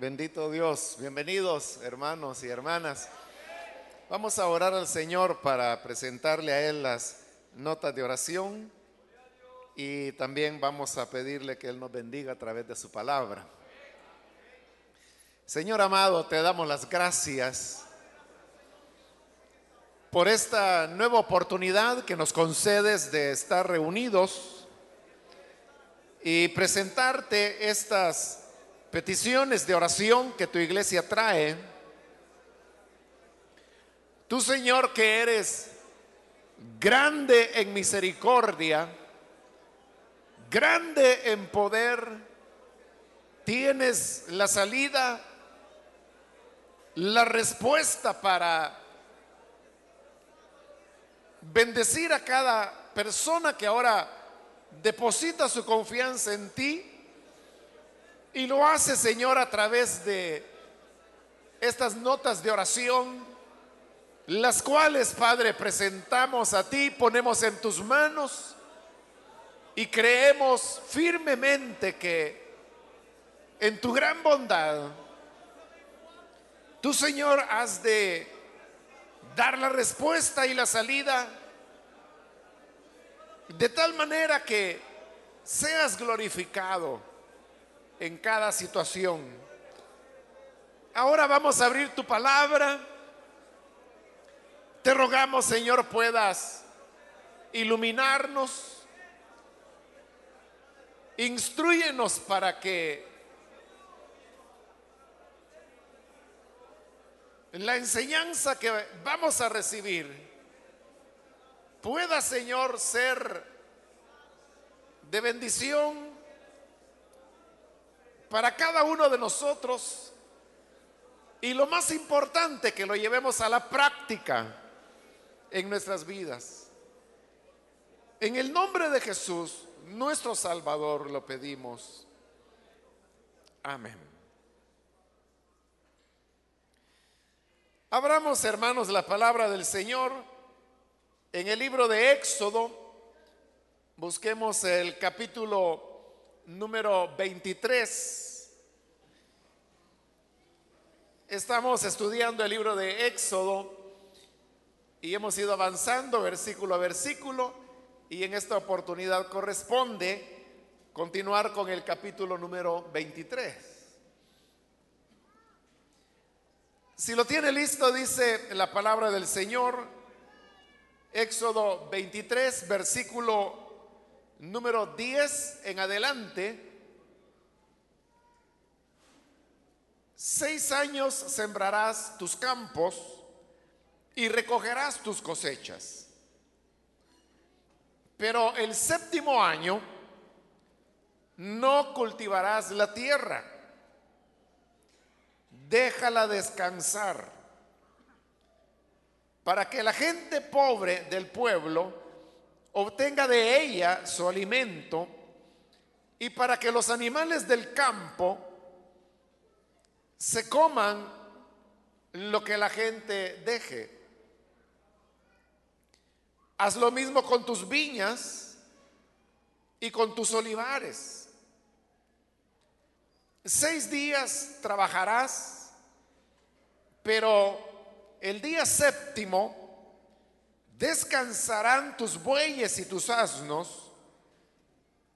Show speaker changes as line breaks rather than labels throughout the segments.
Bendito Dios. Bienvenidos hermanos y hermanas. Vamos a orar al Señor para presentarle a Él las notas de oración y también vamos a pedirle que Él nos bendiga a través de su palabra. Señor amado, te damos las gracias por esta nueva oportunidad que nos concedes de estar reunidos y presentarte estas peticiones de oración que tu iglesia trae. Tú, Señor, que eres grande en misericordia, grande en poder, tienes la salida, la respuesta para bendecir a cada persona que ahora deposita su confianza en ti y lo hace, Señor, a través de estas notas de oración, las cuales, Padre, presentamos a ti, ponemos en tus manos y creemos firmemente que en tu gran bondad, tú, Señor, has de dar la respuesta y la salida de tal manera que seas glorificado en cada situación. Ahora vamos a abrir tu palabra. Te rogamos, Señor, puedas iluminarnos. Instruyenos para que la enseñanza que vamos a recibir pueda, Señor, ser de bendición para cada uno de nosotros y lo más importante que lo llevemos a la práctica en nuestras vidas. En el nombre de Jesús, nuestro Salvador, lo pedimos. Amén. Abramos, hermanos, la palabra del Señor en el libro de Éxodo. Busquemos el capítulo número 23. Estamos estudiando el libro de Éxodo y hemos ido avanzando versículo a versículo y en esta oportunidad corresponde continuar con el capítulo número 23. Si lo tiene listo, dice la palabra del Señor, Éxodo 23, versículo número 10 en adelante, seis años sembrarás tus campos y recogerás tus cosechas. Pero el séptimo año no cultivarás la tierra, déjala descansar, para que la gente pobre del pueblo obtenga de ella su alimento y para que los animales del campo se coman lo que la gente deje. Haz lo mismo con tus viñas y con tus olivares. Seis días trabajarás, pero el día séptimo Descansarán tus bueyes y tus asnos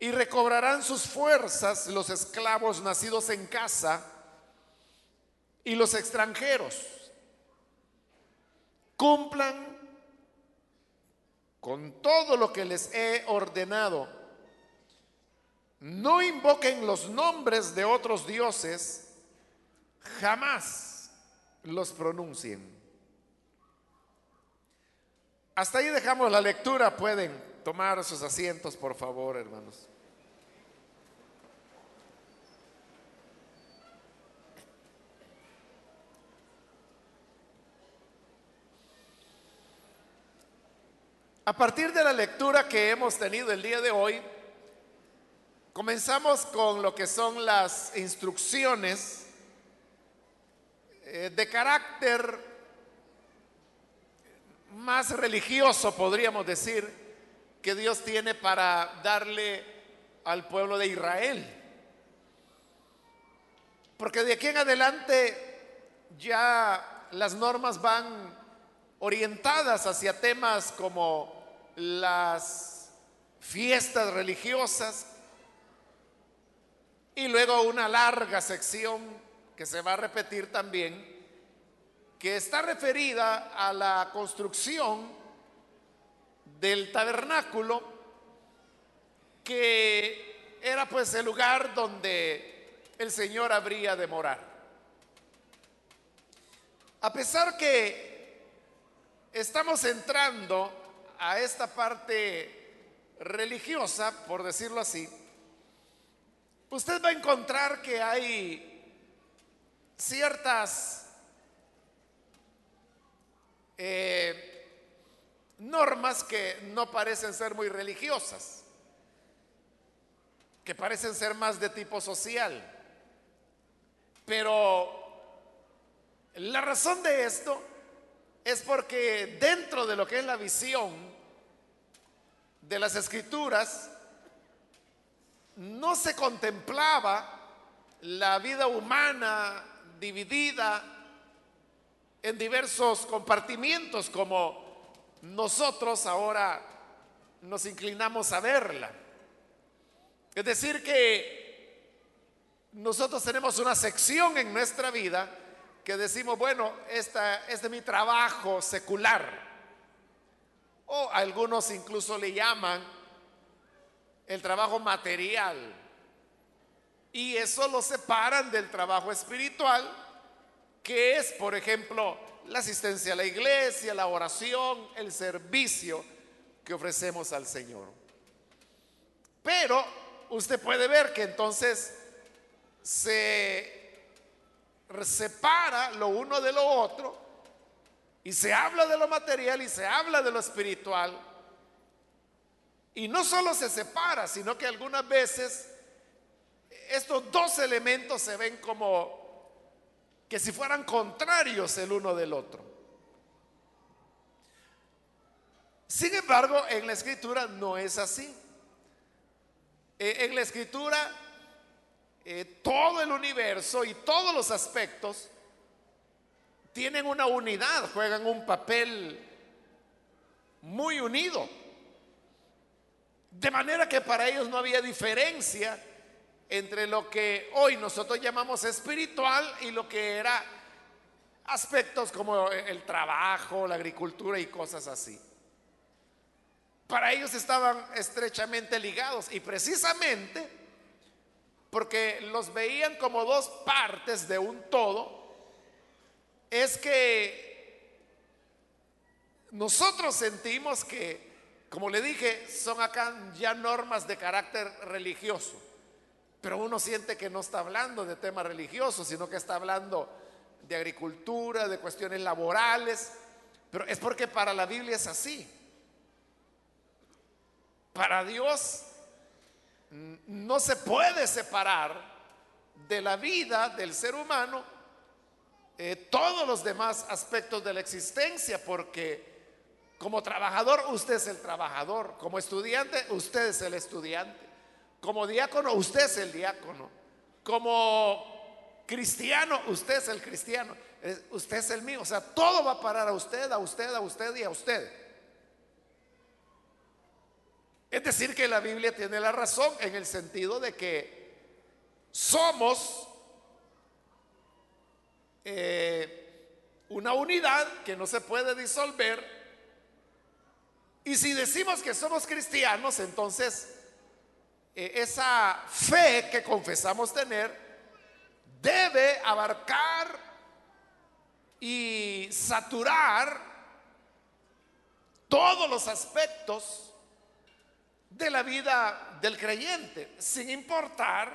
y recobrarán sus fuerzas los esclavos nacidos en casa y los extranjeros. Cumplan con todo lo que les he ordenado. No invoquen los nombres de otros dioses, jamás los pronuncien. Hasta ahí dejamos la lectura. Pueden tomar sus asientos, por favor, hermanos. A partir de la lectura que hemos tenido el día de hoy, comenzamos con lo que son las instrucciones eh, de carácter más religioso, podríamos decir, que Dios tiene para darle al pueblo de Israel. Porque de aquí en adelante ya las normas van orientadas hacia temas como las fiestas religiosas y luego una larga sección que se va a repetir también, que está referida a la construcción del tabernáculo, que era pues el lugar donde el Señor habría de morar. A pesar que estamos entrando a esta parte religiosa, por decirlo así, usted va a encontrar que hay ciertas eh, normas que no parecen ser muy religiosas, que parecen ser más de tipo social. Pero la razón de esto es porque dentro de lo que es la visión de las escrituras, no se contemplaba la vida humana dividida en diversos compartimientos como nosotros ahora nos inclinamos a verla. Es decir, que nosotros tenemos una sección en nuestra vida que decimos, bueno, esta es de mi trabajo secular. O algunos incluso le llaman el trabajo material. Y eso lo separan del trabajo espiritual, que es, por ejemplo, la asistencia a la iglesia, la oración, el servicio que ofrecemos al Señor. Pero usted puede ver que entonces se separa lo uno de lo otro y se habla de lo material y se habla de lo espiritual y no solo se separa, sino que algunas veces estos dos elementos se ven como que si fueran contrarios el uno del otro. Sin embargo, en la escritura no es así. E, en la escritura, eh, todo el universo y todos los aspectos tienen una unidad, juegan un papel muy unido. De manera que para ellos no había diferencia entre lo que hoy nosotros llamamos espiritual y lo que era aspectos como el trabajo, la agricultura y cosas así. Para ellos estaban estrechamente ligados y precisamente porque los veían como dos partes de un todo, es que nosotros sentimos que como le dije, son acá ya normas de carácter religioso, pero uno siente que no está hablando de temas religiosos, sino que está hablando de agricultura, de cuestiones laborales, pero es porque para la Biblia es así. Para Dios no se puede separar de la vida del ser humano eh, todos los demás aspectos de la existencia, porque como trabajador, usted es el trabajador. Como estudiante, usted es el estudiante. Como diácono, usted es el diácono. Como cristiano, usted es el cristiano. Usted es el mío. O sea, todo va a parar a usted, a usted, a usted y a usted. Es decir, que la Biblia tiene la razón en el sentido de que somos eh, una unidad que no se puede disolver y si decimos que somos cristianos, entonces esa fe que confesamos tener debe abarcar y saturar todos los aspectos de la vida del creyente, sin importar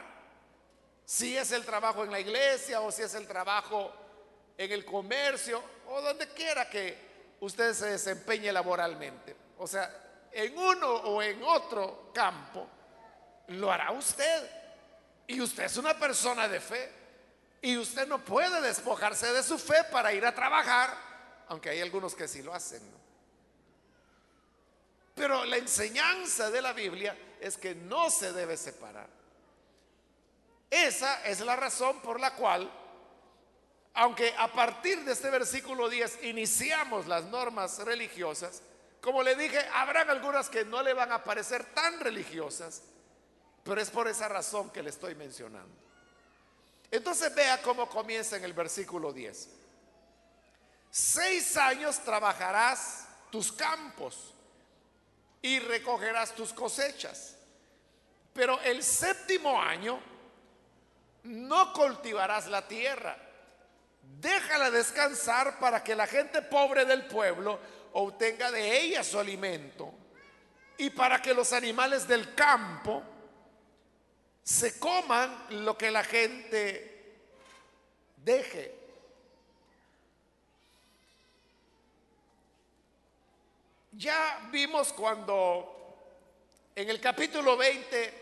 si es el trabajo en la iglesia o si es el trabajo en el comercio o donde quiera que usted se desempeñe laboralmente. O sea, en uno o en otro campo, lo hará usted. Y usted es una persona de fe. Y usted no puede despojarse de su fe para ir a trabajar, aunque hay algunos que sí lo hacen. Pero la enseñanza de la Biblia es que no se debe separar. Esa es la razón por la cual, aunque a partir de este versículo 10 iniciamos las normas religiosas, como le dije, habrán algunas que no le van a parecer tan religiosas, pero es por esa razón que le estoy mencionando. Entonces vea cómo comienza en el versículo 10. Seis años trabajarás tus campos y recogerás tus cosechas. Pero el séptimo año no cultivarás la tierra. Déjala descansar para que la gente pobre del pueblo obtenga de ella su alimento y para que los animales del campo se coman lo que la gente deje. Ya vimos cuando en el capítulo 20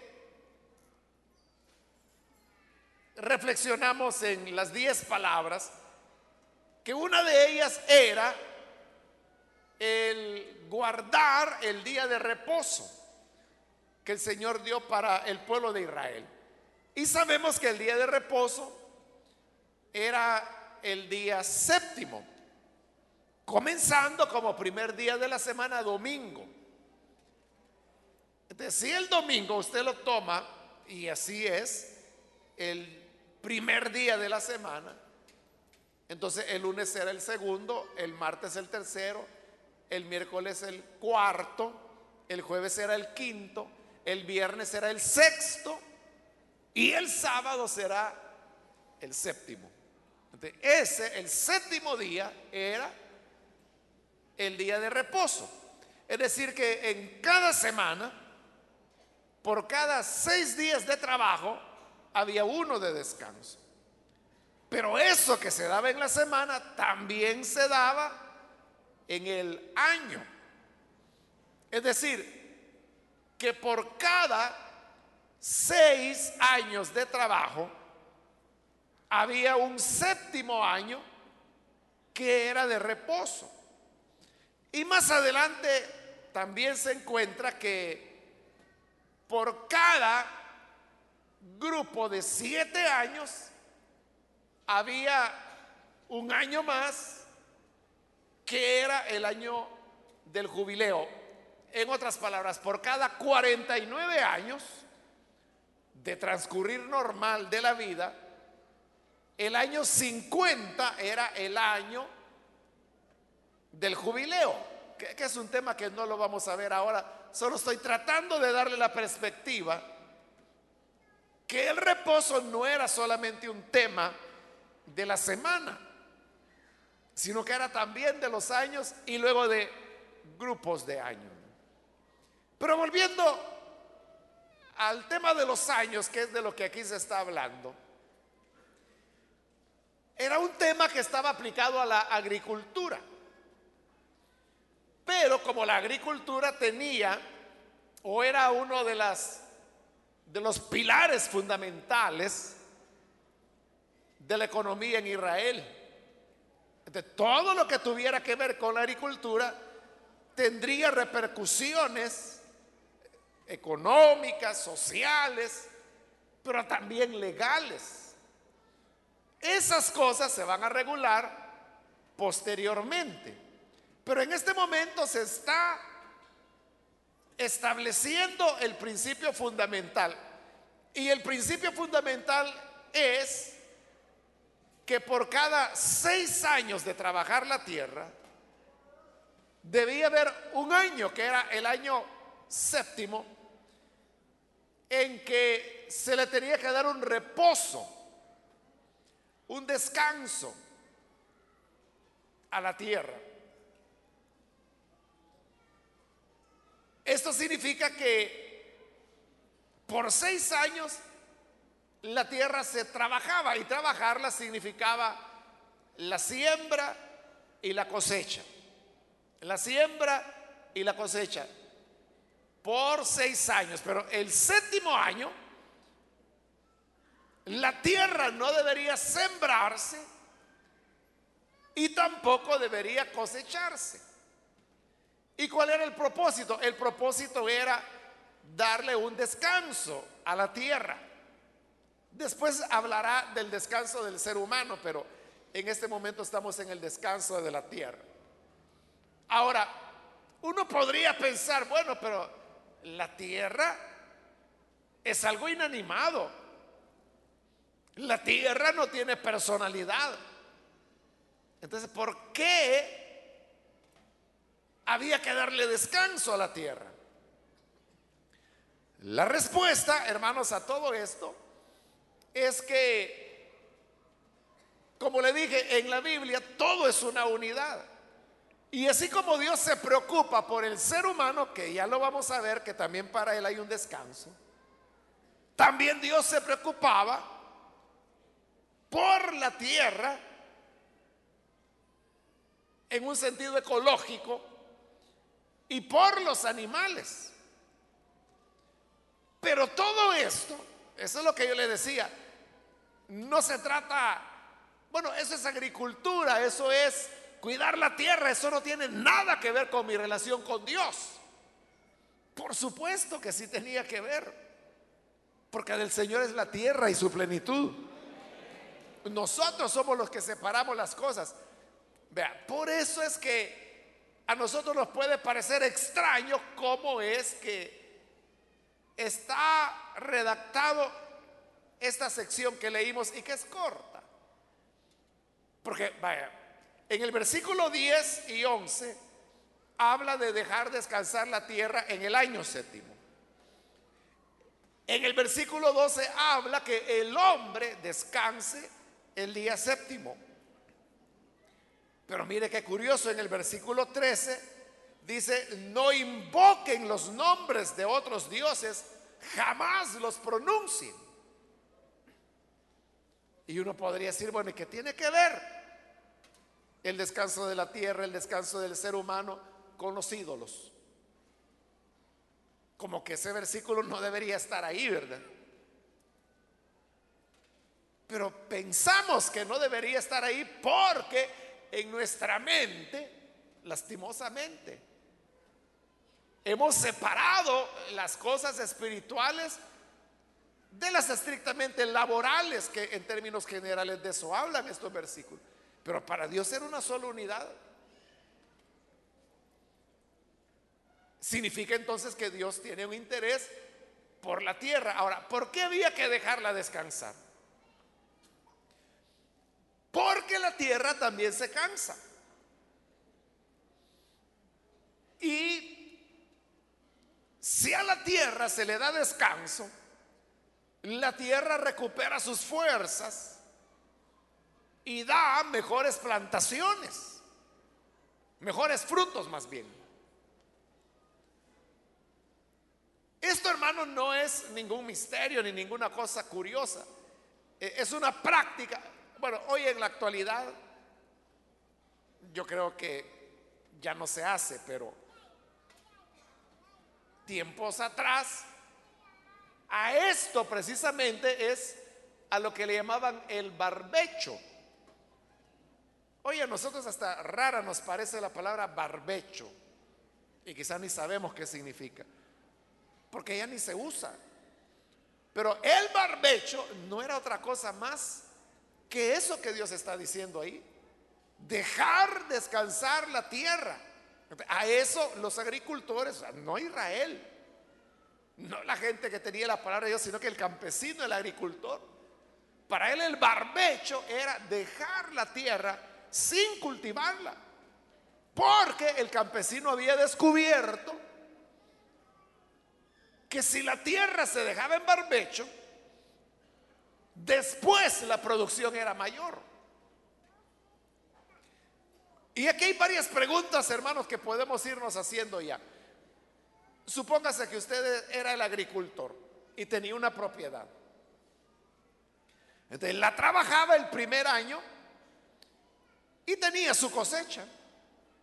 reflexionamos en las diez palabras, que una de ellas era el guardar el día de reposo que el Señor dio para el pueblo de Israel. Y sabemos que el día de reposo era el día séptimo, comenzando como primer día de la semana, domingo. Entonces, si el domingo usted lo toma, y así es, el primer día de la semana, entonces el lunes será el segundo, el martes el tercero, el miércoles el cuarto, el jueves será el quinto, el viernes será el sexto y el sábado será el séptimo. ese, el séptimo día, era el día de reposo. Es decir, que en cada semana, por cada seis días de trabajo, había uno de descanso. Pero eso que se daba en la semana también se daba en el año. Es decir, que por cada seis años de trabajo había un séptimo año que era de reposo. Y más adelante también se encuentra que por cada grupo de siete años había un año más que era el año del jubileo en otras palabras, por cada 49 años de transcurrir normal de la vida, el año 50 era el año del jubileo, que, es un tema que no lo vamos a ver ahora, solo estoy tratando de darle la perspectiva que el reposo no era solamente un tema de la semana, sino que era también de los años y luego de grupos de años. Pero volviendo al tema de los años, que es de lo que aquí se está hablando, era un tema que estaba aplicado a la agricultura. Pero como la agricultura tenía o era uno de las de los pilares fundamentales de la economía en Israel. De todo lo que tuviera que ver con la agricultura tendría repercusiones económicas, sociales, pero también legales. Esas cosas se van a regular posteriormente. Pero en este momento se está estableciendo el principio fundamental. Y el principio fundamental es que por cada seis años de trabajar la tierra, debía haber un año, que era el año séptimo, en que se le tenía que dar un reposo, un descanso a la tierra. Esto significa que por seis años la tierra se trabajaba y trabajarla significaba la siembra y la cosecha. La siembra y la cosecha por seis años, pero el séptimo año la tierra no debería sembrarse y tampoco debería cosecharse. ¿Y cuál era el propósito? El propósito era darle un descanso a la tierra, Después hablará del descanso del ser humano, pero en este momento estamos en el descanso de la tierra. Ahora, uno podría pensar, bueno, pero la tierra es algo inanimado. La tierra no tiene personalidad. Entonces, ¿por qué había que darle descanso a la tierra? La respuesta, hermanos, a todo esto es que, como le dije, en la Biblia todo es una unidad. Y así como Dios se preocupa por el ser humano, que ya lo vamos a ver, que también para él hay un descanso, también Dios se preocupaba por la tierra en un sentido ecológico y por los animales. Pero todo esto, eso es lo que yo le decía, no se trata, bueno, eso es agricultura, eso es cuidar la tierra, eso no tiene nada que ver con mi relación con Dios. Por supuesto que sí tenía que ver, porque del Señor es la tierra y su plenitud. Nosotros somos los que separamos las cosas. Vea, por eso es que a nosotros nos puede parecer extraño cómo es que está redactado esta sección que leímos y que es corta. Porque, vaya, en el versículo 10 y 11 habla de dejar descansar la tierra en el año séptimo. En el versículo 12 habla que el hombre descanse el día séptimo. Pero mire qué curioso, en el versículo 13 dice, no invoquen los nombres de otros dioses, jamás los pronuncien. Y uno podría decir, bueno, ¿y qué tiene que ver el descanso de la tierra, el descanso del ser humano con los ídolos? Como que ese versículo no debería estar ahí, ¿verdad? Pero pensamos que no debería estar ahí porque en nuestra mente, lastimosamente, hemos separado las cosas espirituales de las estrictamente laborales, que en términos generales de eso hablan estos versículos. Pero para Dios era una sola unidad. Significa entonces que Dios tiene un interés por la tierra. Ahora, ¿por qué había que dejarla descansar? Porque la tierra también se cansa. Y si a la tierra se le da descanso, la tierra recupera sus fuerzas y da mejores plantaciones, mejores frutos más bien. Esto, hermano, no es ningún misterio ni ninguna cosa curiosa. E, es una práctica. Bueno, hoy en la actualidad yo creo que ya no se hace, pero tiempos atrás a esto precisamente es a lo que le llamaban el barbecho. Oye, a nosotros hasta rara nos parece la palabra barbecho y quizás ni sabemos qué significa, porque ya ni se usa. Pero el barbecho no era otra cosa más que eso que Dios está diciendo ahí. Dejar descansar la tierra. A eso los agricultores, no Israel, no la gente que tenía la palabra de Dios, sino que el campesino, el agricultor. Para él el barbecho era dejar la tierra sin cultivarla. Porque el campesino había descubierto que si la tierra se dejaba en barbecho, después la producción era mayor. Y aquí hay varias preguntas, hermanos, que podemos irnos haciendo ya. Supóngase que usted era el agricultor y tenía una propiedad. Entonces la trabajaba el primer año y tenía su cosecha.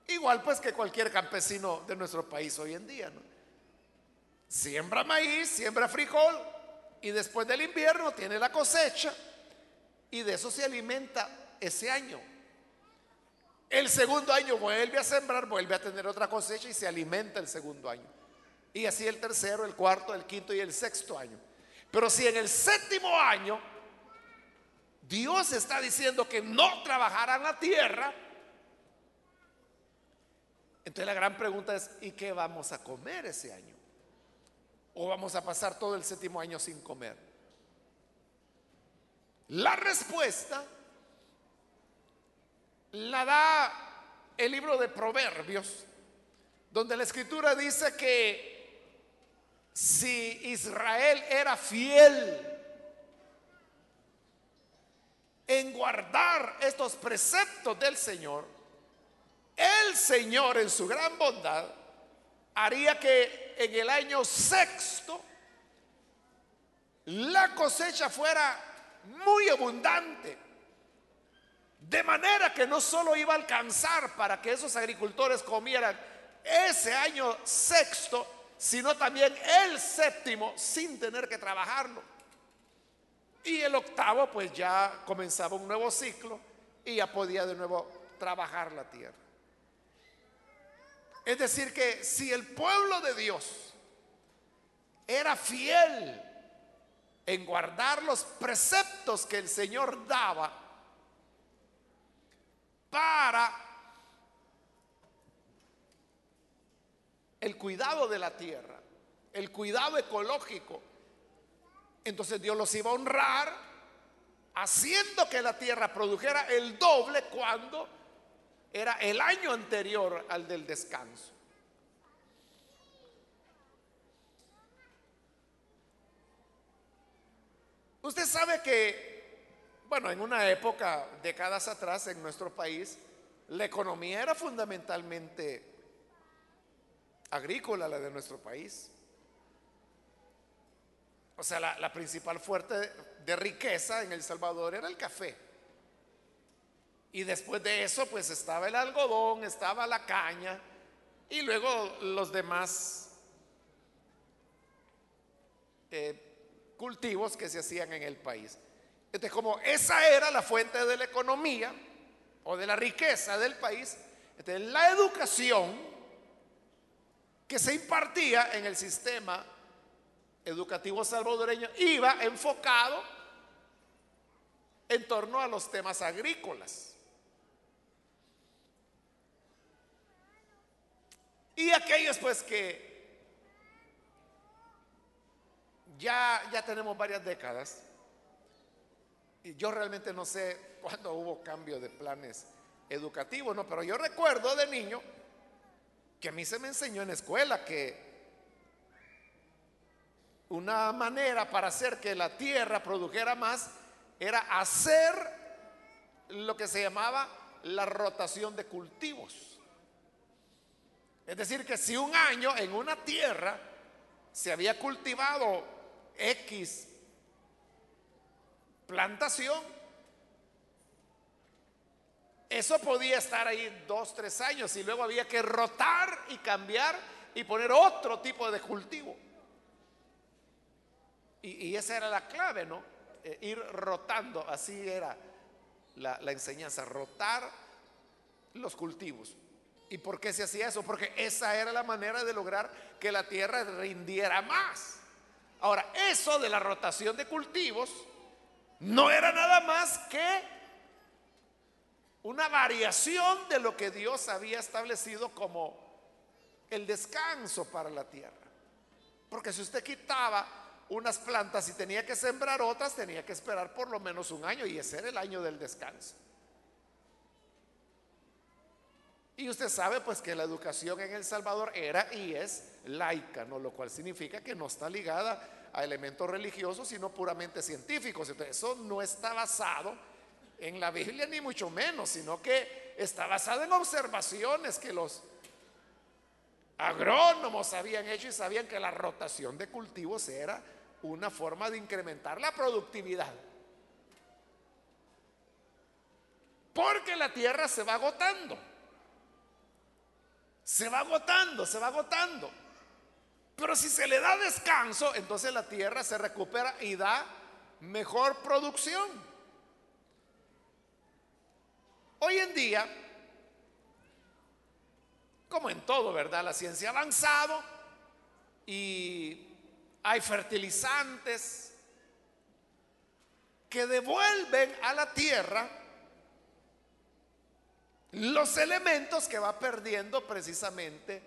Igual pues que cualquier campesino de nuestro país hoy en día. Siembra maíz, siembra frijol y después del invierno tiene la cosecha y de eso se alimenta ese año. El segundo año vuelve a sembrar, vuelve a tener otra cosecha y se alimenta el segundo año. Y así el tercero, el cuarto, el quinto y el sexto año. Pero si en el séptimo año Dios está diciendo que no trabajarán la tierra. Entonces la gran pregunta es, ¿y qué vamos a comer ese año? ¿O vamos a pasar todo el séptimo año sin comer? La respuesta la da el libro de Proverbios, donde la escritura dice que si Israel era fiel en guardar estos preceptos del Señor, el Señor en su gran bondad haría que en el año sexto la cosecha fuera muy abundante. De manera que no solo iba a alcanzar para que esos agricultores comieran ese año sexto, sino también el séptimo sin tener que trabajarlo. Y el octavo pues ya comenzaba un nuevo ciclo y ya podía de nuevo trabajar la tierra. Es decir, que si el pueblo de Dios era fiel en guardar los preceptos que el Señor daba para el cuidado de la tierra, el cuidado ecológico, entonces Dios los iba a honrar haciendo que la tierra produjera el doble cuando era el año anterior al del descanso. Usted sabe que, bueno, en una época, décadas atrás, en nuestro país, la economía era fundamentalmente agrícola, la de nuestro país. O sea, la, principal fuente de riqueza en El Salvador era el café. Y después de eso, pues estaba el algodón, estaba la caña y luego los demás eh, cultivos que se hacían en el país. Entonces, como esa era la fuente de la economía o de la riqueza del país, entonces la educación que se impartía en el sistema educativo salvadoreño iba enfocado en torno a los temas agrícolas. Y aquellos pues que ya, ya tenemos varias décadas, y yo realmente no sé cuándo hubo cambio de planes educativos, no, pero yo recuerdo de niño que a mí se me enseñó en escuela que una manera para hacer que la tierra produjera más era hacer lo que se llamaba la rotación de cultivos. Es decir, que si un año en una tierra se había cultivado X plantación, eso podía estar ahí dos, tres años y luego había que rotar y cambiar y poner otro tipo de cultivo. Y, esa era la clave, ¿no? Eh, ir rotando, así era la enseñanza, rotar los cultivos. ¿Y por qué se hacía eso? Porque esa era la manera de lograr que la tierra rindiera más. Ahora, eso de la rotación de cultivos no era nada más que una variación de lo que Dios había establecido como el descanso para la tierra. Porque si usted quitaba unas plantas y tenía que sembrar otras, tenía que esperar por lo menos un año y ese era el año del descanso. Y usted sabe pues que la educación en El Salvador era y es laica, ¿no? Lo cual significa que no está ligada a elementos religiosos, sino puramente científicos. Entonces, eso no está basado en la Biblia ni mucho menos, sino que está basado en observaciones que los agrónomos habían hecho y sabían que la rotación de cultivos era una forma de incrementar la productividad. Porque la tierra se va agotando se va agotando, se va agotando. Pero si se le da descanso, entonces la tierra se recupera y da mejor producción. Hoy en día, como en todo, ¿verdad? La ciencia ha avanzado y hay fertilizantes que devuelven a la tierra los elementos que va perdiendo precisamente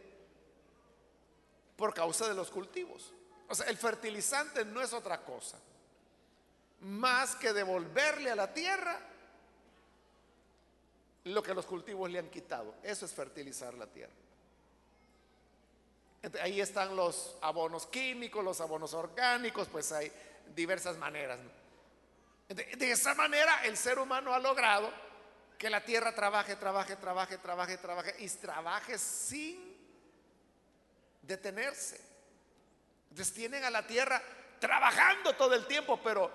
por causa de los cultivos. O sea, el fertilizante no es otra cosa más que devolverle a la tierra lo que los cultivos le han quitado. Eso es fertilizar la tierra. Ahí están los abonos químicos, los abonos orgánicos, pues hay diversas maneras. de esa manera el ser humano ha logrado que la tierra trabaje, trabaje, trabaje, trabaje, trabaje y trabaje sin detenerse. Entonces tienen a la tierra trabajando todo el tiempo, pero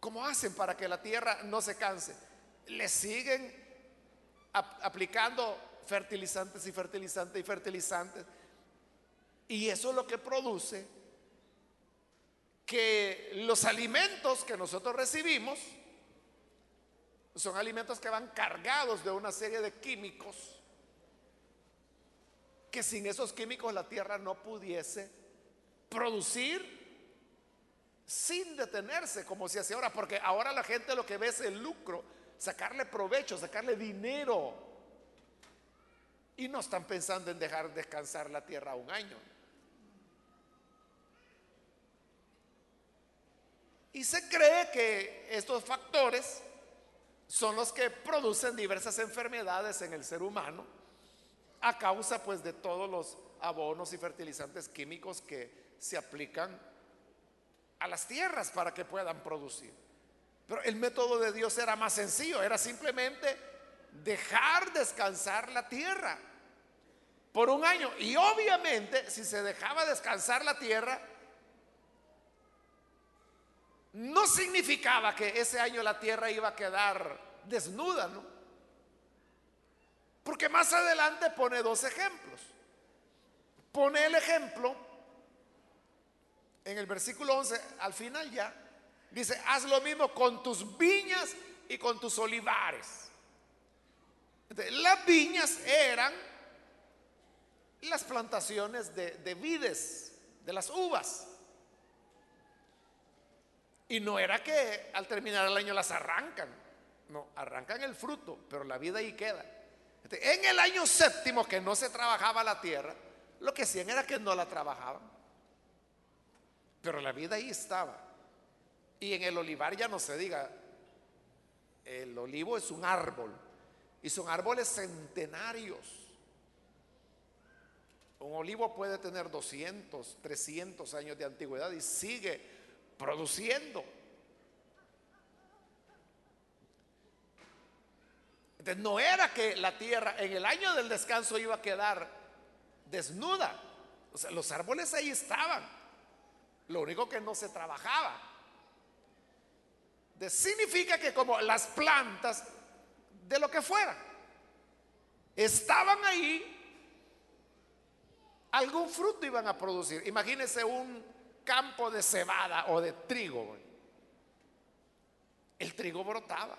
¿cómo hacen para que la tierra no se canse? Le siguen aplicando fertilizantes y fertilizantes y fertilizantes. Y eso es lo que produce que los alimentos que nosotros recibimos, son alimentos que van cargados de una serie de químicos que sin esos químicos la tierra no pudiese producir sin detenerse como se hace ahora, porque ahora la gente lo que ve es el lucro, sacarle provecho, sacarle dinero. Y no están pensando en dejar descansar la tierra un año. Y se cree que estos factores son los que producen diversas enfermedades en el ser humano a causa pues de todos los abonos y fertilizantes químicos que se aplican a las tierras para que puedan producir. Pero el método de Dios era más sencillo, era simplemente dejar descansar la tierra por un año. Y obviamente si se dejaba descansar la tierra, no significaba que ese año la tierra iba a quedar desnuda, ¿no? Porque más adelante pone dos ejemplos. Pone el ejemplo en el versículo 11, al final ya, dice, haz lo mismo con tus viñas y con tus olivares. Las viñas eran las plantaciones de, de vides, de las uvas. Y no era que al terminar el año las arrancan, no, arrancan el fruto, pero la vida ahí queda. En el año séptimo que no se trabajaba la tierra, lo que hacían era que no la trabajaban. Pero la vida ahí estaba. Y en el olivar ya no se diga, el olivo es un árbol y son árboles centenarios. Un olivo puede tener 200, 300 años de antigüedad y sigue produciendo. Entonces no era que la tierra en el año del descanso iba a quedar desnuda. O sea, los árboles ahí estaban. Lo único que no se trabajaba. Significa que como las plantas de lo que fuera estaban ahí, algún fruto iban a producir. Imagínense un campo de cebada o de trigo, el trigo brotaba.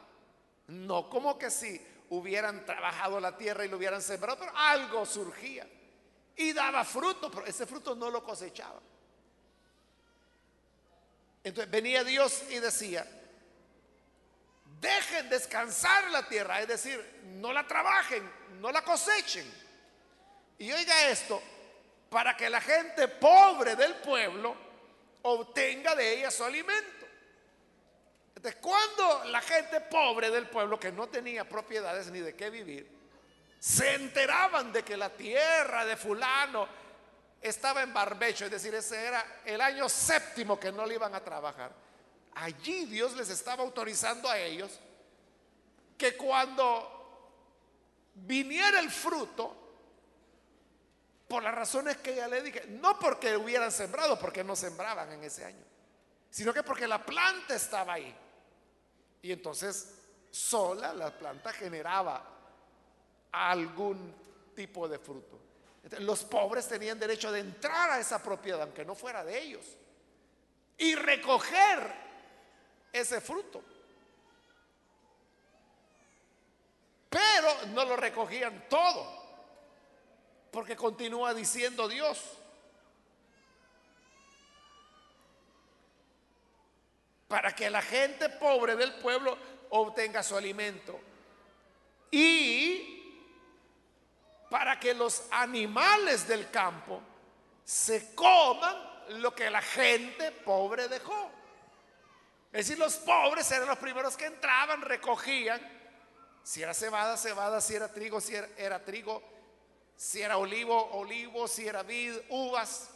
No como que si hubieran trabajado la tierra y lo hubieran sembrado, pero algo surgía y daba fruto, pero ese fruto no lo cosechaba. Entonces venía Dios y decía, dejen descansar la tierra, es decir, no la trabajen, no la cosechen. Y oiga esto, para que la gente pobre del pueblo obtenga de ella su alimento. Entonces, cuando la gente pobre del pueblo que no tenía propiedades ni de qué vivir, se enteraban de que la tierra de fulano estaba en barbecho, es decir, ese era el año séptimo que no le iban a trabajar. Allí Dios les estaba autorizando a ellos que cuando viniera el fruto, por las razones que ya le dije. No porque hubieran sembrado, porque no sembraban en ese año, sino que porque la planta estaba ahí. Y entonces sola la planta generaba algún tipo de fruto. los pobres tenían derecho de entrar a esa propiedad, aunque no fuera de ellos, y recoger ese fruto. Pero no lo recogían todo. Porque continúa diciendo Dios. para que la gente pobre del pueblo obtenga su alimento. Y para que los animales del campo se coman lo que la gente pobre dejó. Es decir, los pobres eran los primeros que entraban, recogían. Si era cebada, cebada, si era trigo, si era, trigo, si era olivo, olivo, si era vid, uvas.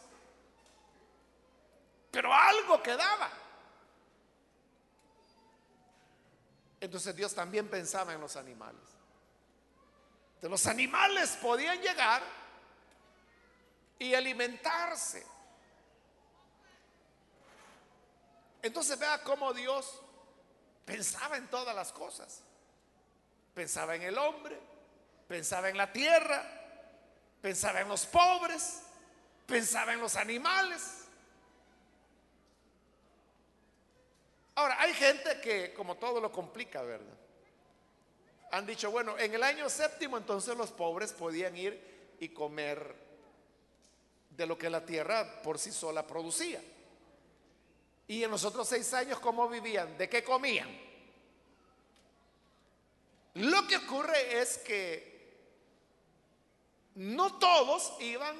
Pero algo quedaba. Entonces Dios también pensaba en los animales. De los animales podían llegar y alimentarse. Entonces vea cómo Dios pensaba en todas las cosas. Pensaba en el hombre, pensaba en la tierra, pensaba en los pobres, pensaba en los animales. Ahora, hay gente que como todo lo complica, ¿verdad? Han dicho, bueno, en el año séptimo entonces los pobres podían ir y comer de lo que la tierra por sí sola producía. Y en los otros seis años, ¿cómo vivían? ¿De qué comían? Lo que ocurre es que no todos iban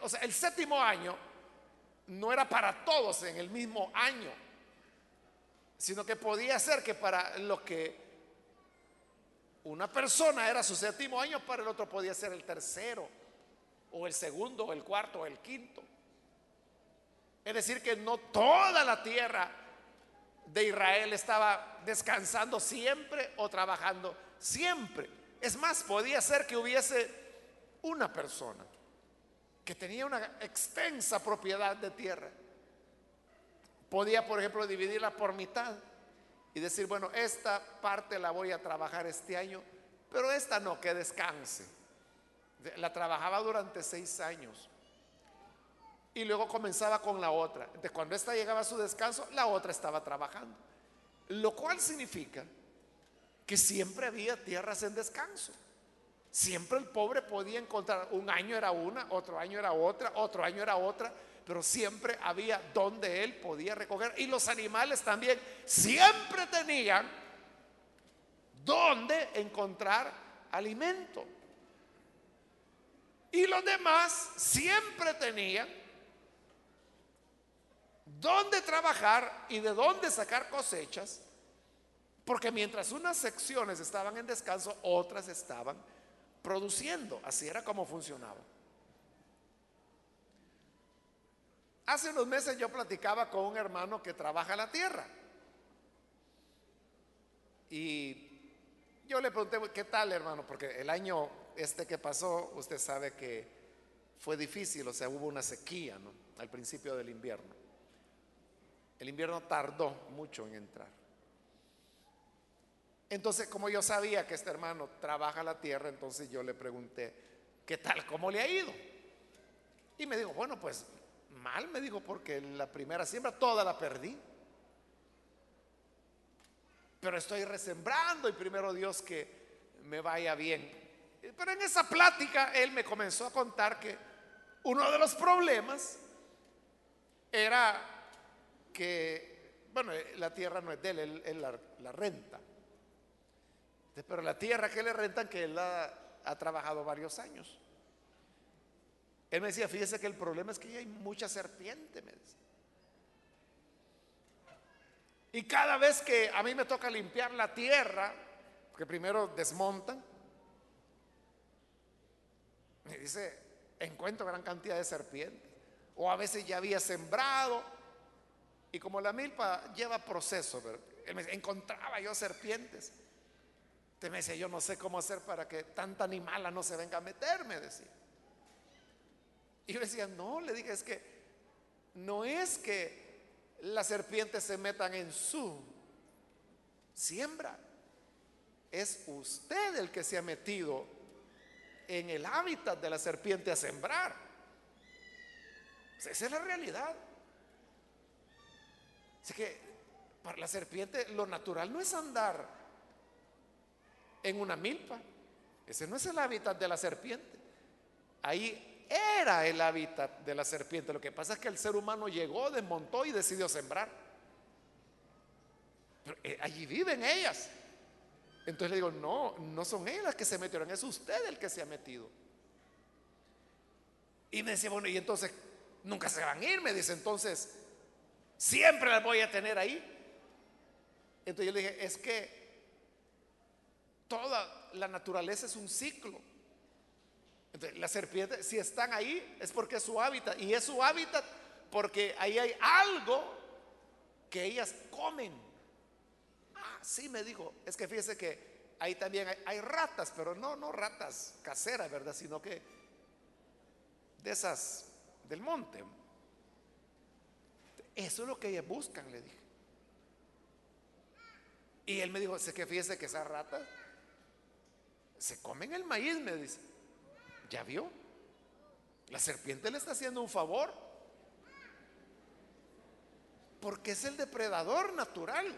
o sea, el séptimo año no era para todos en el mismo año, sino que podía ser que para lo que una persona era su séptimo año, para el otro podía ser el tercero, o el segundo, o el cuarto, o el quinto. Es decir, que no toda la tierra de Israel estaba descansando siempre o trabajando siempre. Es más, podía ser que hubiese una persona que tenía una extensa propiedad de tierra, podía, por ejemplo, dividirla por mitad y decir, bueno, esta parte la voy a trabajar este año, pero esta no, que descanse. La trabajaba durante seis años. Y luego comenzaba con la otra. De cuando esta llegaba a su descanso, la otra estaba trabajando. Lo cual significa que siempre había tierras en descanso. Siempre el pobre podía encontrar, un año era una, otro año era otra, otro año era otra, pero siempre había donde él podía recoger. Y los animales también siempre tenían donde encontrar alimento. Y los demás siempre tenían donde trabajar y de dónde sacar cosechas, porque mientras unas secciones estaban en descanso, otras estaban produciendo. Así era como funcionaba. Hace unos meses yo platicaba con un hermano que trabaja la tierra. Y yo le pregunté, ¿qué tal hermano? Porque el año este que pasó, usted sabe que fue difícil, o sea, hubo una sequía al principio del invierno. El invierno tardó mucho en entrar. Entonces, como yo sabía que este hermano trabaja la tierra, entonces yo le pregunté, ¿qué tal? ¿Cómo le ha ido? Y me dijo, bueno, pues mal, me dijo, porque la primera siembra toda la perdí. Pero estoy resembrando y primero Dios que me vaya bien. Pero en esa plática él me comenzó a contar que uno de los problemas era que, bueno, la tierra no es de él, él, la renta. Pero la tierra que le rentan, que él ha, trabajado varios años. Él me decía, fíjese que el problema es que hay mucha serpiente, me decía. Y cada vez que a mí me toca limpiar la tierra, porque primero desmontan, me dice, encuentro gran cantidad de serpientes. O a veces ya había sembrado. Y como la milpa lleva proceso, encontraba yo serpientes. Usted me decía, yo no sé cómo hacer para que tanta animala no se venga a meter, me decía. Y yo decía, no, le dije, es que no es que las serpientes se metan en su siembra. Es usted el que se ha metido en el hábitat de la serpiente a sembrar. Esa es la realidad. Así que para la serpiente lo natural no es andar en una milpa. Ese no es el hábitat de la serpiente. Ahí era el hábitat de la serpiente. Lo que pasa es que el ser humano llegó, desmontó y decidió sembrar. Pero eh, allí viven ellas. Entonces le digo, no, no son ellas las que se metieron, es usted el que se ha metido. Y me decía, bueno, y entonces nunca se van a ir, me dice, entonces siempre las voy a tener ahí. Entonces yo le dije, es que toda la naturaleza es un ciclo. Entonces, las serpientes, si están ahí, es porque es su hábitat. Y es su hábitat porque ahí hay algo que ellas comen. Sí, me dijo. Es que fíjese que ahí también hay, hay ratas, pero no, no ratas caseras, ¿verdad? Sino que de esas del monte. Eso es lo que ellas buscan, le dije. Y él me dijo, sé que fíjese que esas ratas se comen el maíz, me dice. ¿Ya vio? La serpiente le está haciendo un favor. Porque es el depredador natural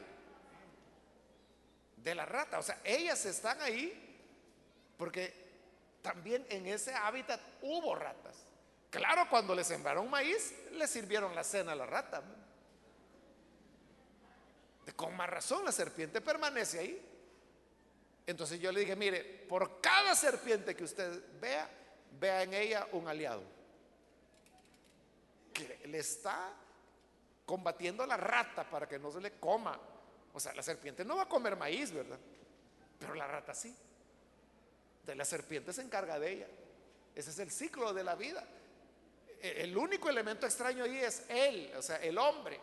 de la rata. O sea, ellas están ahí porque también en ese hábitat hubo ratas. Claro, cuando le sembraron maíz, le sirvieron la cena a la rata. Con más razón, la serpiente permanece ahí. Entonces yo le dije, mire, por cada serpiente que usted vea, vea en ella un aliado. Que le está combatiendo a la rata para que no se le coma. O sea, la serpiente no va a comer maíz, ¿verdad? Pero la rata sí. De la serpiente se encarga de ella. Ese es el ciclo de la vida. E, el único elemento extraño ahí es él, o sea, el hombre.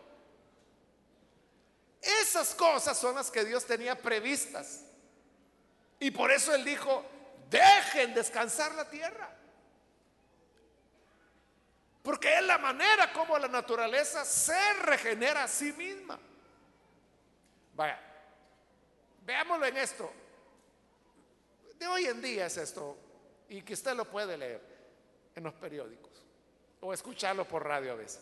Esas cosas son las que Dios tenía previstas y por eso él dijo, dejen descansar la tierra. Porque es la manera como la naturaleza se regenera a sí misma. Vaya, veámoslo en esto. De hoy en día es esto, y que usted lo puede leer en los periódicos o escucharlo por radio a veces.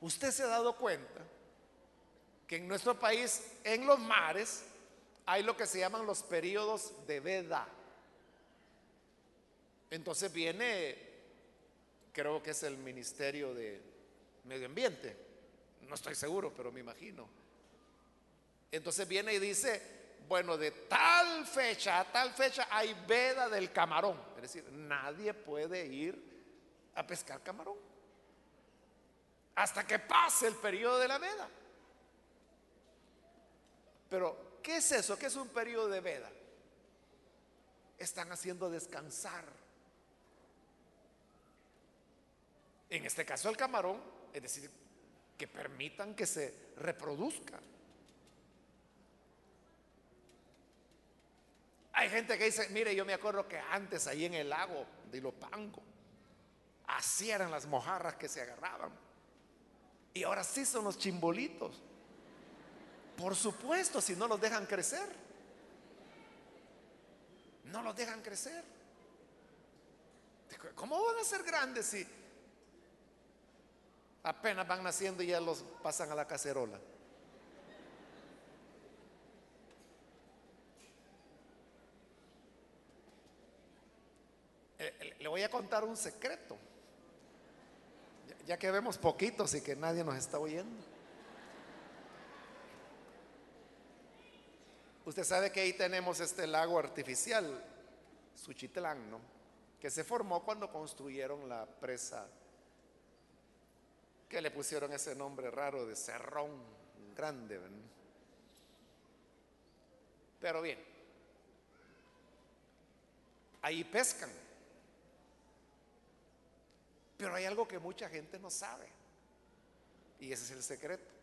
Usted se ha dado cuenta que en nuestro país, en los mares, hay lo que se llaman los periodos de veda. Entonces viene, creo que es el Ministerio de Medio Ambiente, no estoy seguro, pero me imagino. Entonces viene y dice, bueno, de tal fecha a tal fecha hay veda del camarón. Es decir, nadie puede ir a pescar camarón hasta que pase el periodo de la veda. Pero ¿Qué es eso? ¿Qué es un periodo de veda? Están haciendo descansar. En este caso el camarón, es decir, que permitan que se reproduzca. Gente que dice, mire, yo me acuerdo que antes ahí en el lago de Ilopango, así eran las mojarras que se agarraban. Y ahora sí son los chimbolitos. Por supuesto, si no los dejan crecer. No los dejan crecer. ¿Cómo van a ser grandes si apenas van naciendo y ya los pasan a la cacerola? Eh, eh, le voy a contar un secreto, ya que vemos poquitos y que nadie nos está oyendo. Usted sabe que ahí tenemos este lago artificial, Suchitlán, ¿no? Que se formó cuando construyeron la presa, que le pusieron ese nombre raro de Cerrón Grande. Pero bien, ahí pescan. Pero hay algo que mucha gente no sabe. Y ese es el secreto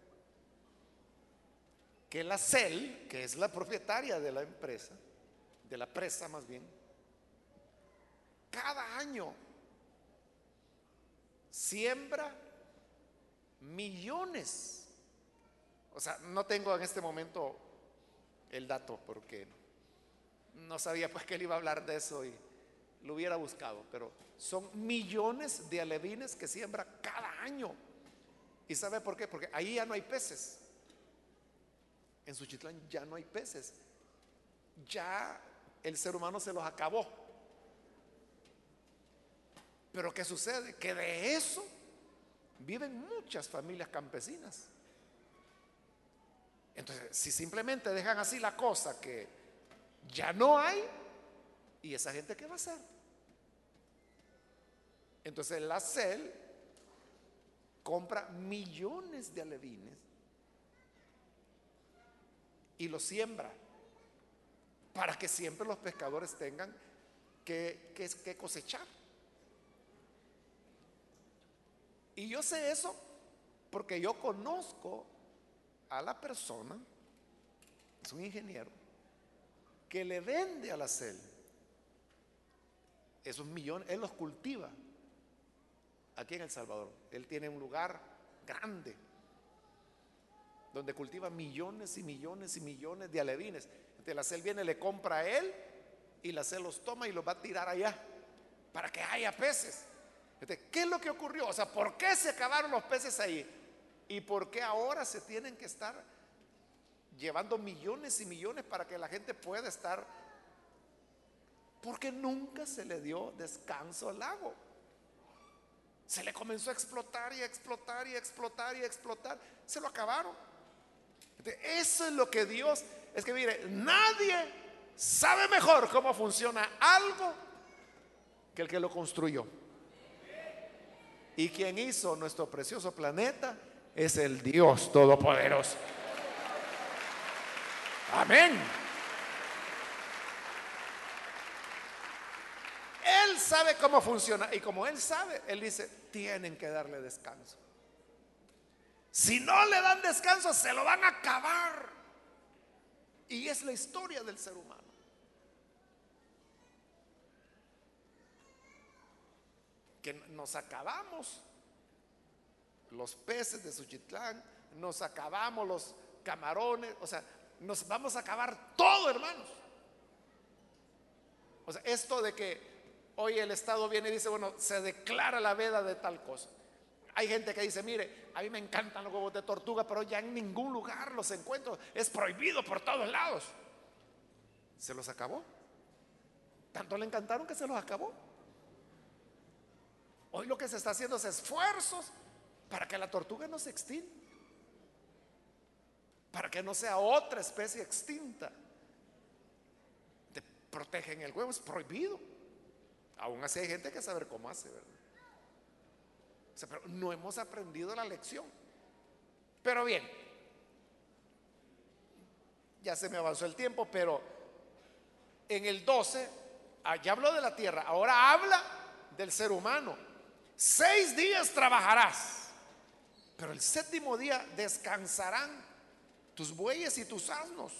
que la CEL, que es la propietaria de la empresa, de la presa más bien, cada año siembra millones. O sea, no tengo en este momento el dato porque no sabía pues que él iba a hablar de eso y lo hubiera buscado, pero son millones de alevines que siembra cada año. ¿Y sabe por qué? Porque ahí ya no hay peces. En Suchitlán ya no hay peces. Ya el ser humano se los acabó. Pero ¿qué sucede? Que de eso viven muchas familias campesinas. Entonces, si simplemente dejan así la cosa que ya no hay, ¿y esa gente qué va a hacer? Entonces la CEL compra millones de alevines y los siembra para que siempre los pescadores tengan que, que cosechar. Y yo sé eso porque yo conozco a la persona, es un ingeniero, que le vende a la CEL esos millones, él los cultiva aquí en El Salvador. Él tiene un lugar grande donde cultiva millones y millones y millones de alevines. Entonces la CEL viene, le compra a él y la CEL los toma y los va a tirar allá para que haya peces. ¿qué es lo que ocurrió? O sea, ¿por qué se acabaron los peces ahí? ¿Y por qué ahora se tienen que estar llevando millones y millones para que la gente pueda estar? Porque nunca se le dio descanso al lago. Se le comenzó a explotar y a explotar y a explotar y a explotar. Se lo acabaron. Eso es lo que Dios, es que mire, nadie sabe mejor cómo funciona algo que el que lo construyó. Y quien hizo nuestro precioso planeta es el Dios Todopoderoso. Amén. Él sabe cómo funciona y como Él sabe, Él dice, tienen que darle descanso. Si no le dan descanso, se lo van a acabar. Y es la historia del ser humano. Que nos acabamos los peces de Suchitlán, nos acabamos los camarones, o sea, nos vamos a acabar todo, hermanos. O sea, esto de que hoy el Estado viene y dice, bueno, se declara la veda de tal cosa. Hay gente que dice, mire, a mí me encantan los huevos de tortuga, pero ya en ningún lugar los encuentro. Es prohibido por todos lados. Se los acabó. Tanto le encantaron que se los acabó. Hoy lo que se está haciendo es esfuerzos para que la tortuga no se extinga, para que no sea otra especie extinta. Te protegen el huevo, es prohibido. Aún así hay gente que sabe cómo hace, ¿verdad? pero no hemos aprendido la lección. Pero bien, ya se me avanzó el tiempo, pero en el 12, ah, ya habló de la tierra, ahora habla del ser humano. Seis días trabajarás pero el séptimo día descansarán tus bueyes y tus asnos.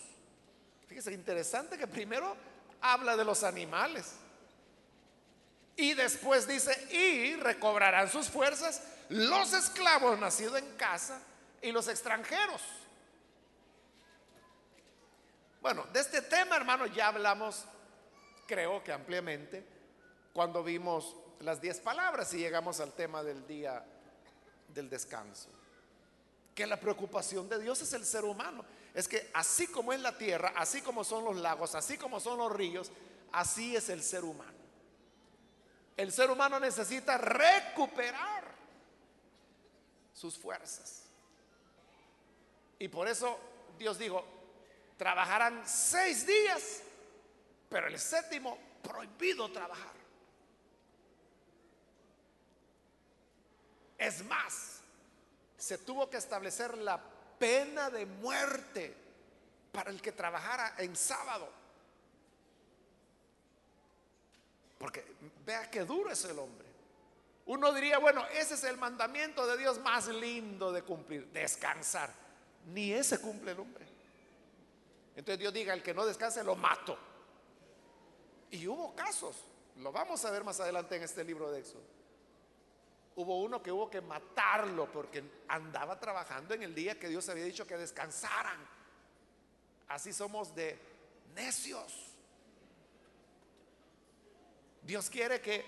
Fíjese, interesante que primero habla de los animales. Y después dice, y recobrarán sus fuerzas los esclavos nacidos en casa y los extranjeros. Bueno, de este tema, hermano, ya hablamos, creo que ampliamente, cuando vimos las diez palabras y llegamos al tema del día del descanso. Que la preocupación de Dios es el ser humano. Es que así como es la tierra, así como son los lagos, así como son los ríos, así es el ser humano. El ser humano necesita recuperar sus fuerzas. Y por eso Dios dijo, trabajarán seis días, pero el séptimo prohibido trabajar. Es más, se tuvo que establecer la pena de muerte para el que trabajara en sábado. Porque vea qué duro es el hombre. Uno diría, bueno, ese es el mandamiento de Dios más lindo de cumplir, descansar. Ni ese cumple el hombre. Entonces Dios diga, el que no descanse lo mato. Y hubo casos, lo vamos a ver más adelante en este libro de Éxodo Hubo uno que hubo que matarlo porque andaba trabajando en el día que Dios había dicho que descansaran. Así somos de necios. Dios quiere que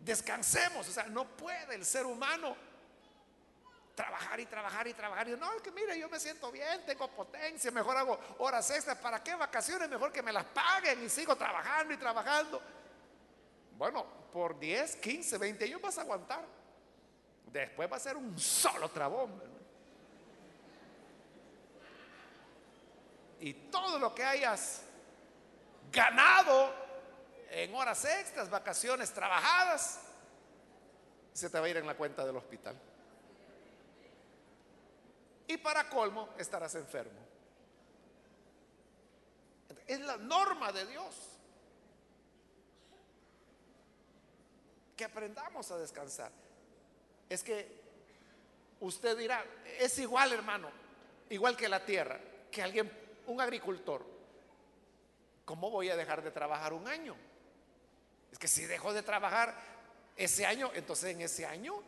descansemos. O sea, no puede el ser humano trabajar y trabajar y trabajar. Y no, que mire, yo me siento bien, tengo potencia, mejor hago horas extras. ¿Para qué vacaciones? Mejor que me las paguen y sigo trabajando y trabajando. Bueno, por 10, 15, 20 años vas a aguantar. Después va a ser un solo trabón. Y todo lo que hayas ganado en horas extras, vacaciones trabajadas, se te va a ir en la cuenta del hospital. Y para colmo, estarás enfermo. Es la norma de Dios. Que aprendamos a descansar. Es que usted dirá, es igual hermano, igual que la tierra, que alguien, un agricultor. ¿Cómo voy a dejar de trabajar un año? Es que si dejo de trabajar ese año, entonces en ese año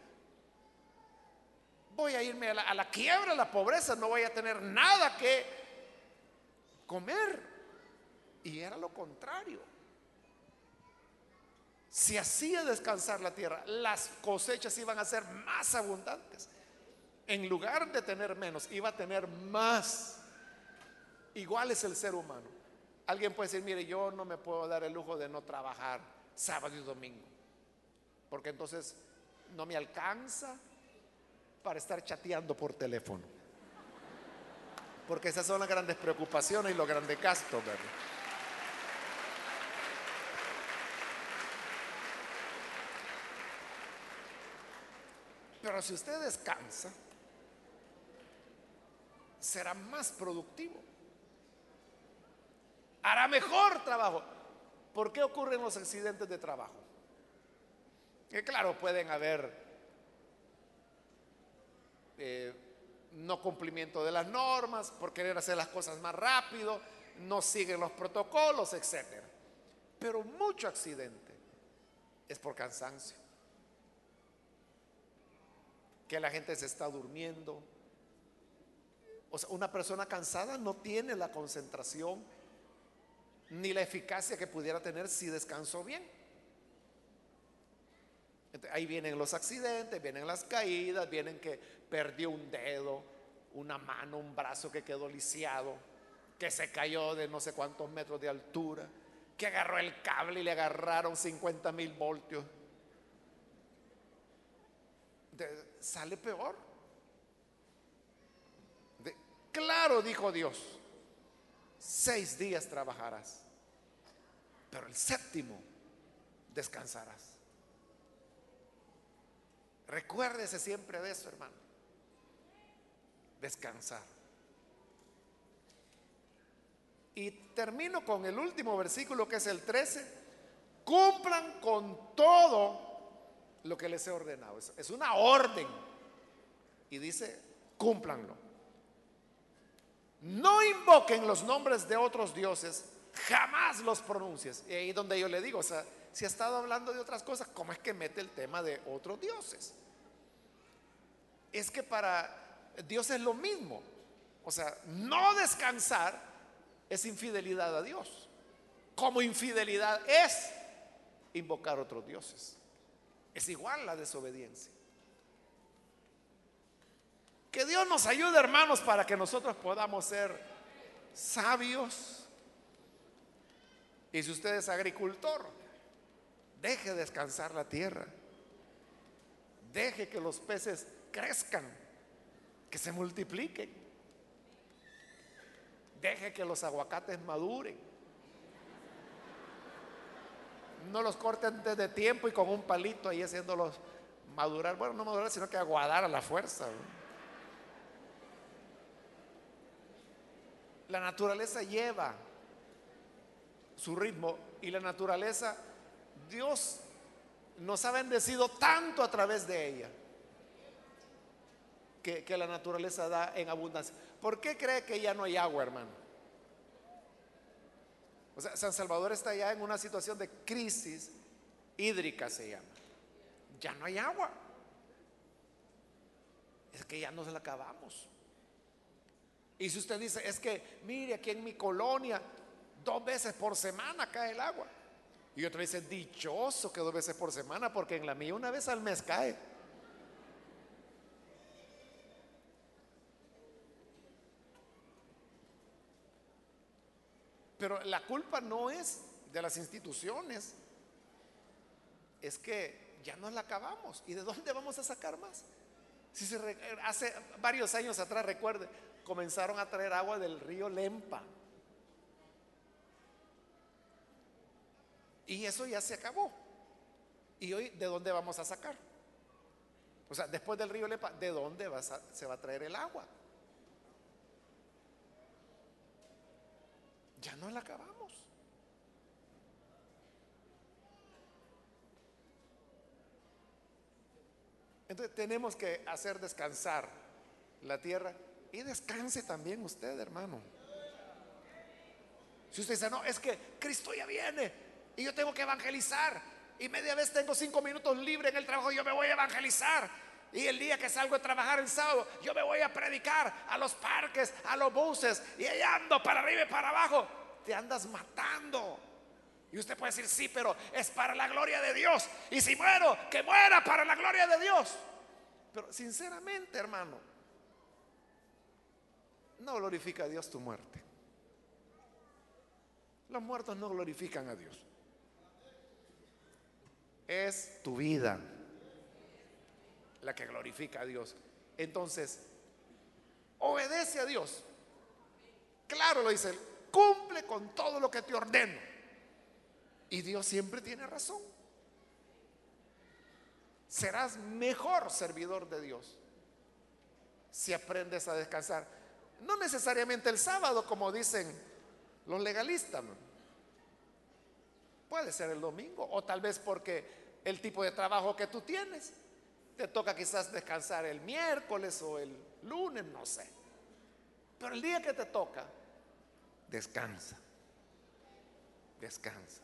voy a irme a la, a la quiebra, a la pobreza, no voy a tener nada que comer. Y era lo contrario. Si hacía descansar la tierra, las cosechas iban a ser más abundantes. En lugar de tener menos, iba a tener más. Igual es el ser humano. Alguien puede decir, mire, yo no me puedo dar el lujo de no trabajar sábado y domingo, porque entonces no me alcanza para estar chateando por teléfono. Porque esas son las grandes preocupaciones y los grandes gastos, ¿verdad? Pero si usted descansa, será más productivo. Hará mejor trabajo. ¿Por qué ocurren los accidentes de trabajo? Que claro, pueden haber eh, no cumplimiento de las normas, por querer hacer las cosas más rápido, no siguen los protocolos, etc. Pero mucho accidente es por cansancio que la gente se está durmiendo. O sea, una persona cansada no tiene la concentración ni la eficacia que pudiera tener si descansó bien. ahí vienen los accidentes, vienen las caídas, vienen que perdió un dedo, una mano, un brazo que quedó lisiado, que se cayó de no sé cuántos metros de altura, que agarró el cable y le agarraron 50 mil voltios sale peor. claro, dijo Dios, seis días trabajarás, pero el séptimo descansarás. Recuérdese siempre de eso, hermano. Descansar. Y termino con el último versículo que es el 13. Cumplan con todo lo que les he ordenado. Es, una orden. Y dice, cúmplanlo. No invoquen los nombres de otros dioses, jamás los pronuncies. Y ahí donde yo le digo, o sea, si ha estado hablando de otras cosas, ¿cómo es que mete el tema de otros dioses? Es que para Dios es lo mismo. O sea, no descansar es infidelidad a Dios. Como infidelidad es invocar otros dioses. Es igual la desobediencia. Que Dios nos ayude, hermanos, para que nosotros podamos ser sabios. Y si usted es agricultor, deje descansar la tierra. Deje que los peces crezcan, que se multipliquen. Deje que los aguacates maduren no los corten desde tiempo y con un palito ahí haciéndolos madurar. Bueno, no madurar, sino que aguadar a la fuerza. La naturaleza lleva su ritmo y la naturaleza, Dios nos ha bendecido tanto a través de ella que, la naturaleza da en abundancia. ¿Por qué cree que ya no hay agua, hermano? O sea, San Salvador está ya en una situación de crisis hídrica, se llama. Ya no hay agua. Es que ya nos la acabamos. Y si usted dice, es que, mire, aquí en mi colonia, dos veces por semana cae el agua. Y otro dice, dichoso que dos veces por semana, porque en la mía una vez al mes cae. Pero la culpa no es de las instituciones, es que ya nos la acabamos. ¿Y de dónde vamos a sacar más? Si hace varios años atrás, recuerde, comenzaron a traer agua del río Lempa. Y eso ya se acabó. ¿Y hoy de dónde vamos a sacar? O sea, después del río Lempa, ¿de dónde se va a traer el agua? Ya no la acabamos. Entonces tenemos que hacer descansar la tierra y descanse también usted, hermano. Si usted dice, no, es que Cristo ya viene y yo tengo que evangelizar y media vez tengo cinco minutos libre en el trabajo, yo me voy a evangelizar. Y el día que salgo a trabajar el sábado, yo me voy a predicar a los parques, a los buses y ahí ando para arriba y para abajo. Te andas matando. Y usted puede decir, sí, pero es para la gloria de Dios. Y si muero, que muera para la gloria de Dios. Pero sinceramente, hermano, no glorifica a Dios tu muerte. Los muertos no glorifican a Dios. Es tu vida la que glorifica a Dios. Entonces, obedece a Dios. Claro lo dice, cumple con todo lo que te ordeno. Y Dios siempre tiene razón. Serás mejor servidor de Dios si aprendes a descansar. No necesariamente el sábado, como dicen los legalistas. Puede ser el domingo o tal vez porque el tipo de trabajo que tú tienes. Te toca quizás descansar el miércoles o el lunes, no sé. Pero el día que te toca, descansa. Descansa.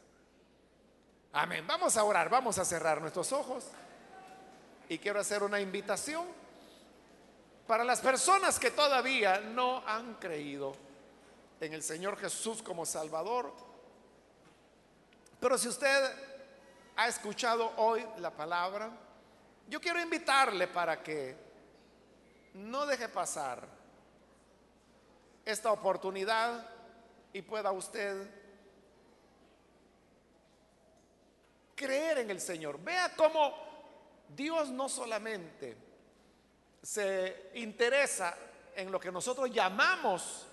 Amén. Vamos a orar, vamos a cerrar nuestros ojos. Y quiero hacer una invitación para las personas que todavía no han creído en el Señor Jesús como Salvador. Pero si usted ha escuchado hoy la palabra, yo quiero invitarle para que no deje pasar esta oportunidad y pueda usted creer en el Señor. Vea cómo Dios no solamente se interesa en lo que nosotros llamamos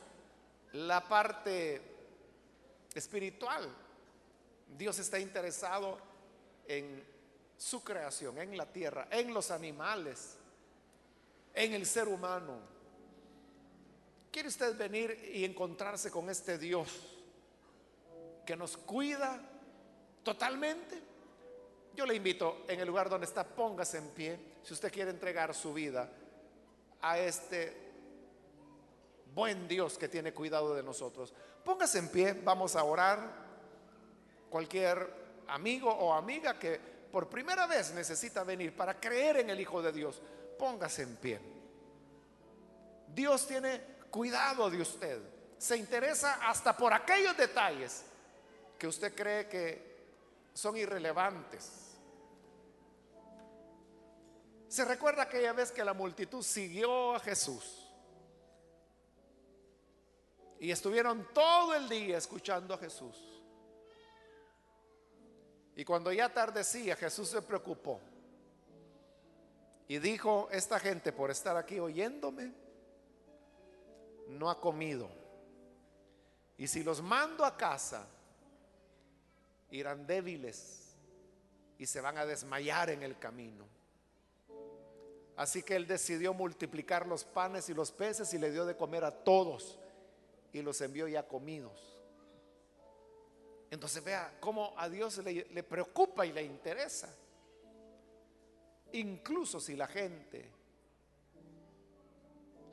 la parte espiritual. Dios está interesado en su creación, en la tierra, en los animales, en el ser humano. ¿Quiere usted venir y encontrarse con este Dios que nos cuida totalmente? Yo le invito en el lugar donde está, póngase en pie si usted quiere entregar su vida a este buen Dios que tiene cuidado de nosotros. Póngase en pie, vamos a orar. Cualquier amigo o amiga que por primera vez necesita venir para creer en el Hijo de Dios, póngase en pie. Dios tiene cuidado de usted. Se interesa hasta por aquellos detalles que usted cree que son irrelevantes. Se recuerda aquella vez que la multitud siguió a Jesús. Y estuvieron todo el día escuchando a Jesús. Y cuando ya tardecía, Jesús se preocupó. Y dijo, esta gente por estar aquí oyéndome, no ha comido. Y si los mando a casa, irán débiles y se van a desmayar en el camino. Así que él decidió multiplicar los panes y los peces y le dio de comer a todos y los envió ya comidos. Entonces vea cómo a Dios le, preocupa y le interesa. Incluso si la gente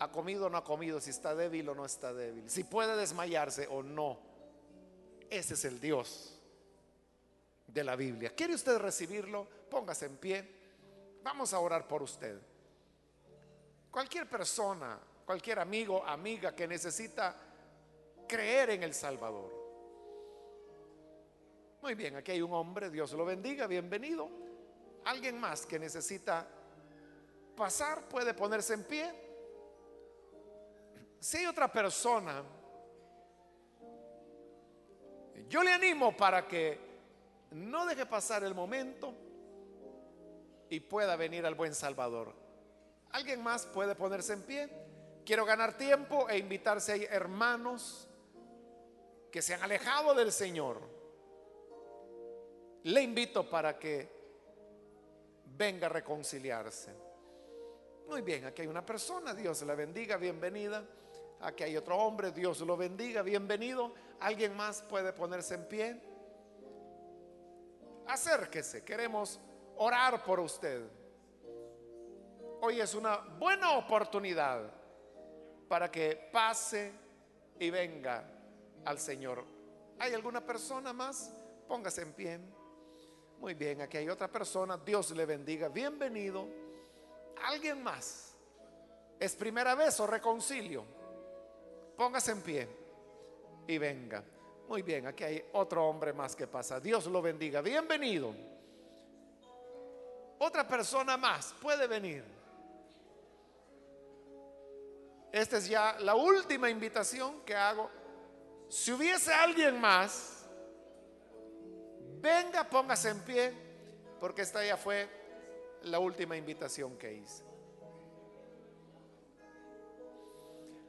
ha comido o no ha comido, si está débil o no está débil, si puede desmayarse o no. Ese es el Dios de la Biblia. ¿Quiere usted recibirlo? Póngase en pie. Vamos a orar por usted. Cualquier persona, cualquier amigo, amiga que necesita creer en el Salvador. Muy bien, aquí hay un hombre, Dios lo bendiga, bienvenido. Alguien más que necesita pasar puede ponerse en pie. Si hay otra persona, yo le animo para que no deje pasar el momento y pueda venir al buen Salvador. ¿Alguien más puede ponerse en pie? Quiero ganar tiempo e invitarse a hermanos que se han alejado del Señor. Le invito para que venga a reconciliarse. Muy bien, aquí hay una persona, Dios la bendiga, bienvenida. Aquí hay otro hombre, Dios lo bendiga, bienvenido. ¿Alguien más puede ponerse en pie? Acérquese, queremos orar por usted. Hoy es una buena oportunidad para que pase y venga al Señor. ¿Hay alguna persona más? Póngase en pie. Muy bien, aquí hay otra persona. Dios le bendiga. Bienvenido. ¿Alguien más? ¿Es primera vez o reconcilio? Póngase en pie y venga. Muy bien, aquí hay otro hombre más que pasa. Dios lo bendiga. Bienvenido. Otra persona más puede venir. Esta es ya la última invitación que hago. Si hubiese alguien más, venga, póngase en pie, porque esta ya fue la última invitación que hice.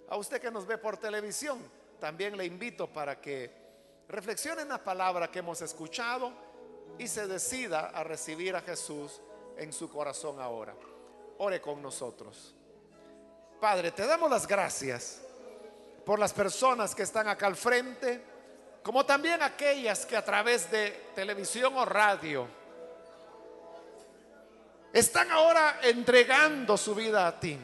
A usted que nos ve por televisión, también le invito para que reflexione en la palabra que hemos escuchado y se decida a recibir a Jesús en su corazón ahora. Ore con nosotros. Padre, te damos las gracias por las personas que están acá al frente, como también aquellas que a través de televisión o radio están ahora entregando su vida a ti.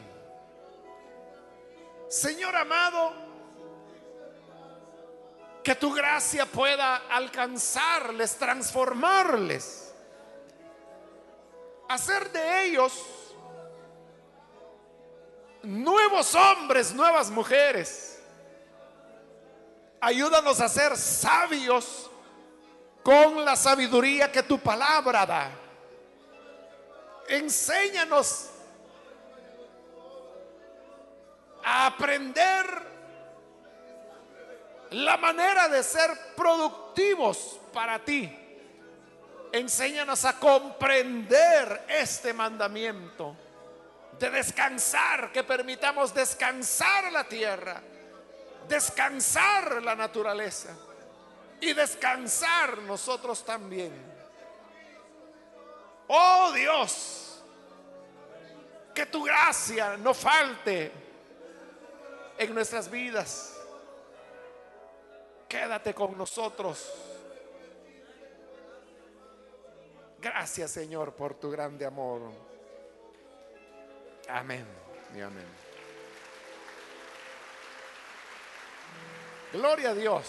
Señor amado, que tu gracia pueda alcanzarles, transformarles, hacer de ellos nuevos hombres, nuevas mujeres. Ayúdanos a ser sabios con la sabiduría que tu palabra da. Enséñanos a aprender la manera de ser productivos para ti. Enséñanos a comprender este mandamiento de descansar, que permitamos descansar la tierra, descansar la naturaleza y descansar nosotros también. Oh Dios, que tu gracia no falte en nuestras vidas. Quédate con nosotros. Gracias Señor por tu grande amor. Amén y amén. Gloria a Dios.